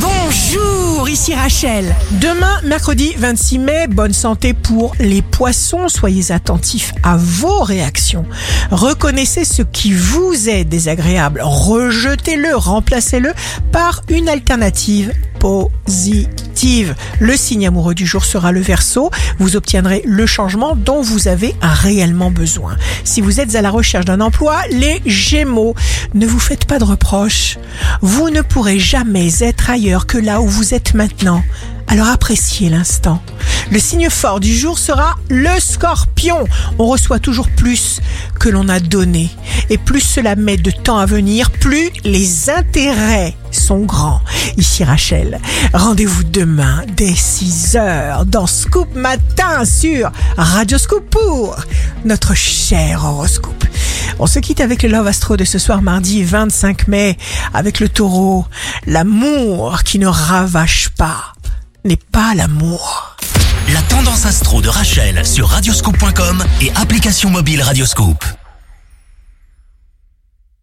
Bonjour, ici Rachel. Demain, mercredi 26 mai, bonne santé pour les poissons. Soyez attentifs à vos réactions. Reconnaissez ce qui vous est désagréable. Rejetez-le, remplacez-le par une alternative positive. Le signe amoureux du jour sera le verso. Vous obtiendrez le changement dont vous avez réellement besoin. Si vous êtes à la recherche d'un emploi, les gémeaux, ne vous faites pas de reproches. Vous ne pourrez jamais être ailleurs que là où vous êtes maintenant. Alors appréciez l'instant. Le signe fort du jour sera le scorpion. On reçoit toujours plus que l'on a donné. Et plus cela met de temps à venir, plus les intérêts sont grands. Ici Rachel, rendez-vous demain dès 6 heures dans Scoop Matin sur Radio Scoop pour notre cher horoscope. On se quitte avec le Love Astro de ce soir mardi 25 mai avec le taureau. L'amour qui ne ravache pas n'est pas l'amour. La tendance astro de Rachel sur radioscope.com et application mobile Radioscope.